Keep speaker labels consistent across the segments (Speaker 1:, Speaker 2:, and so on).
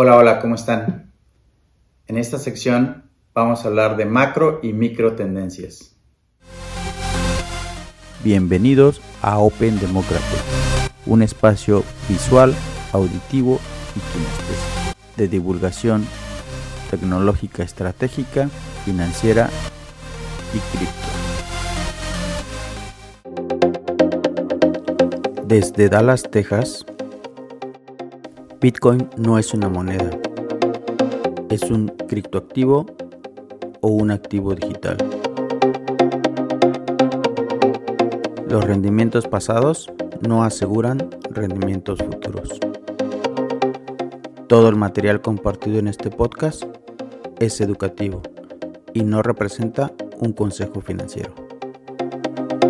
Speaker 1: Hola, hola, ¿cómo están? En esta sección vamos a hablar de macro y micro tendencias.
Speaker 2: Bienvenidos a Open Democracy, un espacio visual, auditivo y kinestésico de divulgación tecnológica estratégica, financiera y cripto. Desde Dallas, Texas, Bitcoin no es una moneda, es un criptoactivo o un activo digital. Los rendimientos pasados no aseguran rendimientos futuros. Todo el material compartido en este podcast es educativo y no representa un consejo financiero.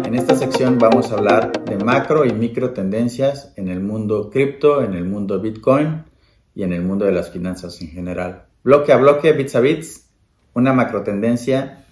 Speaker 1: En esta sección vamos a hablar de macro y micro tendencias en el mundo cripto, en el mundo Bitcoin y en el mundo de las finanzas en general. Bloque a bloque, bits a bits, una macro tendencia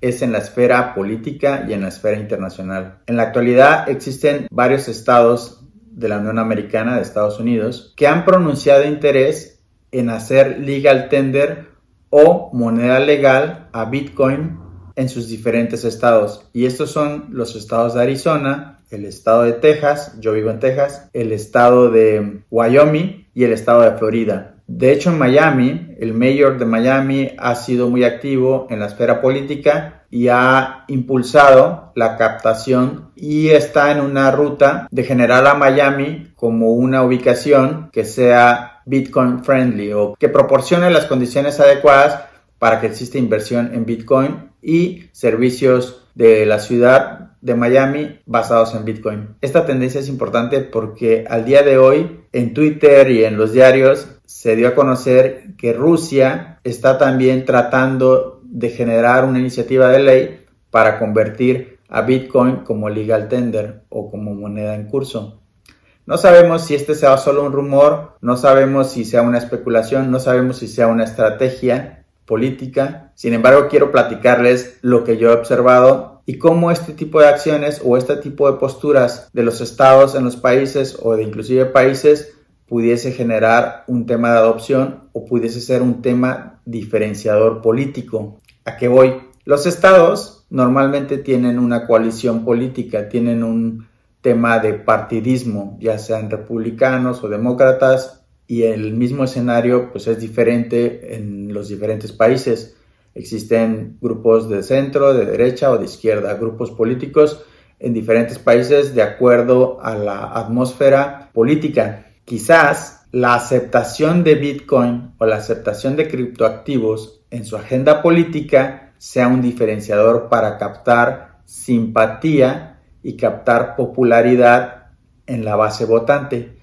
Speaker 1: es en la esfera política y en la esfera internacional. En la actualidad existen varios estados de la Unión Americana, de Estados Unidos, que han pronunciado interés en hacer legal tender o moneda legal a Bitcoin en sus diferentes estados. Y estos son los estados de Arizona, el estado de Texas, yo vivo en Texas, el estado de Wyoming y el estado de Florida. De hecho, en Miami, el mayor de Miami ha sido muy activo en la esfera política y ha impulsado la captación y está en una ruta de generar a Miami como una ubicación que sea Bitcoin friendly o que proporcione las condiciones adecuadas para que exista inversión en Bitcoin y servicios de la ciudad de Miami basados en Bitcoin. Esta tendencia es importante porque al día de hoy en Twitter y en los diarios se dio a conocer que Rusia está también tratando de generar una iniciativa de ley para convertir a Bitcoin como legal tender o como moneda en curso. No sabemos si este sea solo un rumor, no sabemos si sea una especulación, no sabemos si sea una estrategia política. Sin embargo, quiero platicarles lo que yo he observado y cómo este tipo de acciones o este tipo de posturas de los estados en los países o de inclusive países pudiese generar un tema de adopción o pudiese ser un tema diferenciador político. ¿A qué voy? Los estados normalmente tienen una coalición política, tienen un tema de partidismo, ya sean republicanos o demócratas, y el mismo escenario pues es diferente en los diferentes países. Existen grupos de centro, de derecha o de izquierda, grupos políticos en diferentes países de acuerdo a la atmósfera política. Quizás la aceptación de Bitcoin o la aceptación de criptoactivos en su agenda política sea un diferenciador para captar simpatía y captar popularidad en la base votante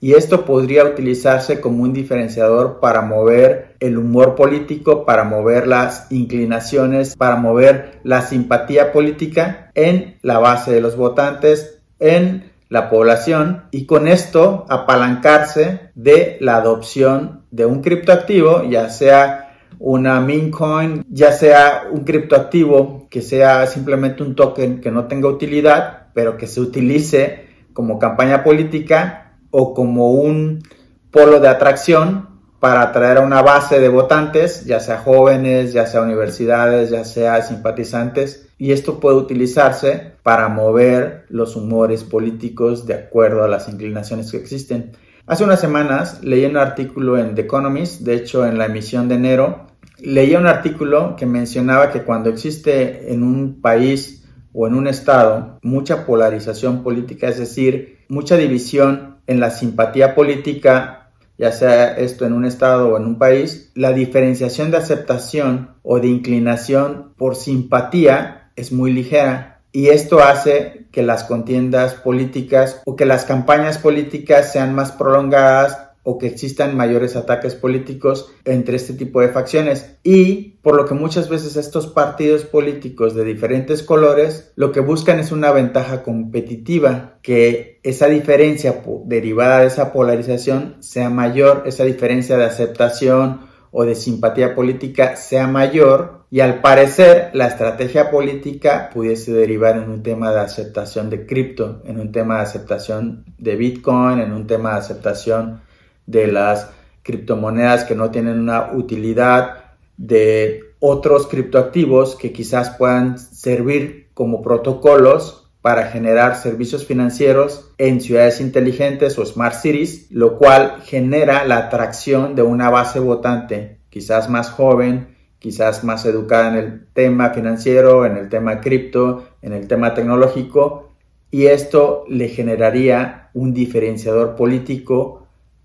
Speaker 1: y esto podría utilizarse como un diferenciador para mover el humor político, para mover las inclinaciones, para mover la simpatía política en la base de los votantes, en la población y con esto apalancarse de la adopción de un criptoactivo, ya sea una meme coin, ya sea un criptoactivo que sea simplemente un token que no tenga utilidad, pero que se utilice como campaña política o como un polo de atracción para atraer a una base de votantes, ya sea jóvenes, ya sea universidades, ya sea simpatizantes, y esto puede utilizarse para mover los humores políticos de acuerdo a las inclinaciones que existen. Hace unas semanas leí un artículo en The Economist, de hecho en la emisión de enero, leí un artículo que mencionaba que cuando existe en un país o en un estado mucha polarización política, es decir, mucha división en la simpatía política, ya sea esto en un estado o en un país, la diferenciación de aceptación o de inclinación por simpatía es muy ligera y esto hace que las contiendas políticas o que las campañas políticas sean más prolongadas o que existan mayores ataques políticos entre este tipo de facciones. Y por lo que muchas veces estos partidos políticos de diferentes colores lo que buscan es una ventaja competitiva que esa diferencia derivada de esa polarización sea mayor, esa diferencia de aceptación o de simpatía política sea mayor y al parecer la estrategia política pudiese derivar en un tema de aceptación de cripto, en un tema de aceptación de Bitcoin, en un tema de aceptación de las criptomonedas que no tienen una utilidad, de otros criptoactivos que quizás puedan servir como protocolos para generar servicios financieros en ciudades inteligentes o smart cities, lo cual genera la atracción de una base votante quizás más joven, quizás más educada en el tema financiero, en el tema cripto, en el tema tecnológico, y esto le generaría un diferenciador político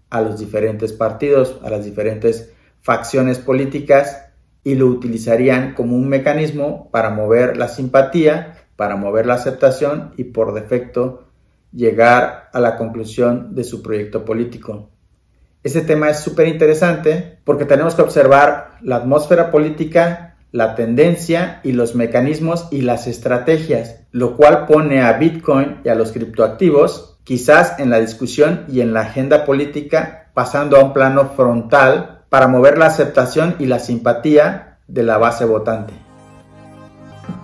Speaker 1: a los diferentes partidos, a las diferentes facciones políticas y lo utilizarían como un mecanismo para mover la simpatía, para mover la aceptación y por defecto llegar a la conclusión de su proyecto político. Este tema es súper interesante porque tenemos que observar la atmósfera política, la tendencia y los mecanismos y las estrategias, lo cual pone a Bitcoin y a los criptoactivos quizás en la discusión y en la agenda política pasando a un plano frontal para mover la aceptación y la simpatía de la base votante.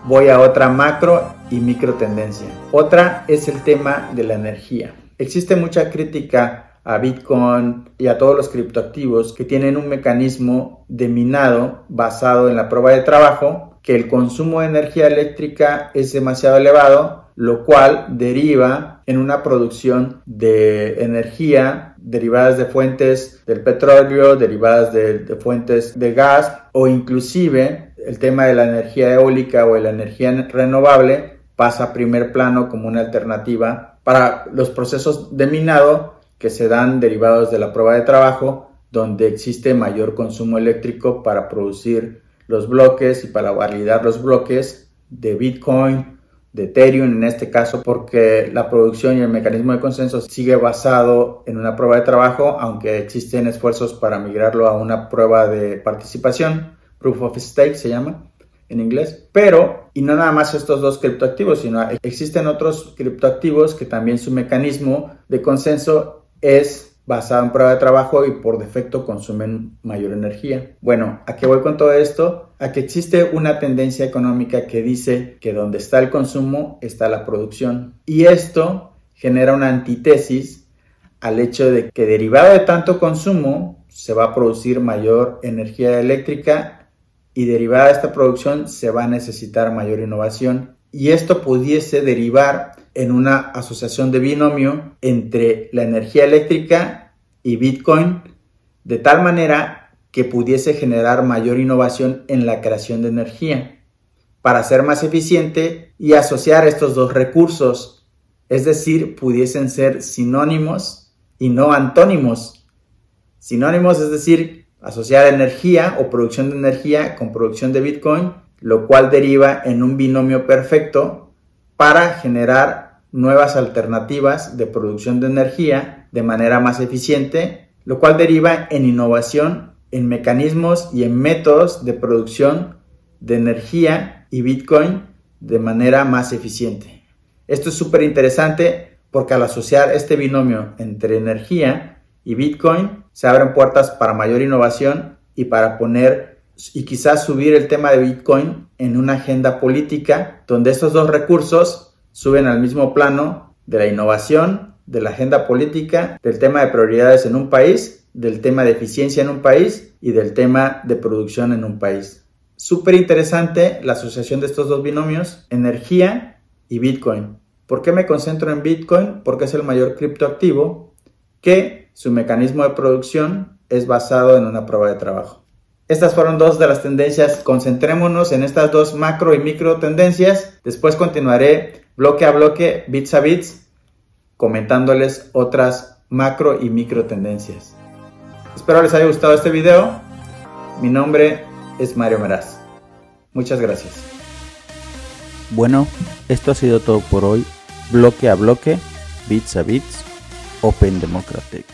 Speaker 1: Voy a otra macro y micro tendencia. Otra es el tema de la energía. Existe mucha crítica a Bitcoin y a todos los criptoactivos que tienen un mecanismo de minado basado en la prueba de trabajo, que el consumo de energía eléctrica es demasiado elevado, lo cual deriva en una producción de energía derivadas de fuentes del petróleo, derivadas de, fuentes de gas o inclusive el tema de la energía eólica o de la energía renovable pasa a primer plano como una alternativa para los procesos de minado que se dan derivados de la prueba de trabajo donde existe mayor consumo eléctrico para producir los bloques y para validar los bloques de Bitcoin de Ethereum en este caso porque la producción y el mecanismo de consenso sigue basado en una prueba de trabajo aunque existen esfuerzos para migrarlo a una prueba de participación proof of stake se llama en inglés. Pero y no nada más estos dos criptoactivos sino existen otros criptoactivos que también su mecanismo de consenso es basado en prueba de trabajo y por defecto consumen mayor energía. Bueno, ¿a qué voy con todo esto? A que existe una tendencia económica que dice que donde está el consumo está la producción. Y esto genera una antítesis al hecho de que derivado de tanto consumo se va a producir mayor energía eléctrica y derivada de esta producción se va a necesitar mayor innovación. Y esto pudiese derivar en una asociación de binomio entre la energía eléctrica y Bitcoin, de tal manera que pudiese generar mayor innovación en la creación de energía, para ser más eficiente y asociar estos dos recursos, es decir, pudiesen ser sinónimos y no antónimos. Sinónimos es decir, asociar energía o producción de energía con producción de Bitcoin, lo cual deriva en un binomio perfecto para generar nuevas alternativas de producción de energía de manera más eficiente, lo cual deriva en innovación en mecanismos y en métodos de producción de energía y Bitcoin de manera más eficiente. Esto es súper interesante porque al asociar este binomio entre energía y Bitcoin se abren puertas para mayor innovación y para poner y quizás subir el tema de Bitcoin en una agenda política donde estos dos recursos suben al mismo plano de la innovación, de la agenda política, del tema de prioridades en un país, del tema de eficiencia en un país y del tema de producción en un país. Súper interesante la asociación de estos dos binomios, energía y Bitcoin. ¿Por qué me concentro en Bitcoin? Porque es el mayor criptoactivo que su mecanismo de producción es basado en una prueba de trabajo. Estas fueron dos de las tendencias. Concentrémonos en estas dos macro y micro tendencias. Después continuaré bloque a bloque, bits a bits, comentándoles otras macro y micro tendencias. Espero les haya gustado este video. Mi nombre es Mario Meraz. Muchas gracias.
Speaker 2: Bueno, esto ha sido todo por hoy. Bloque a bloque, bits a bits, Open Democratic.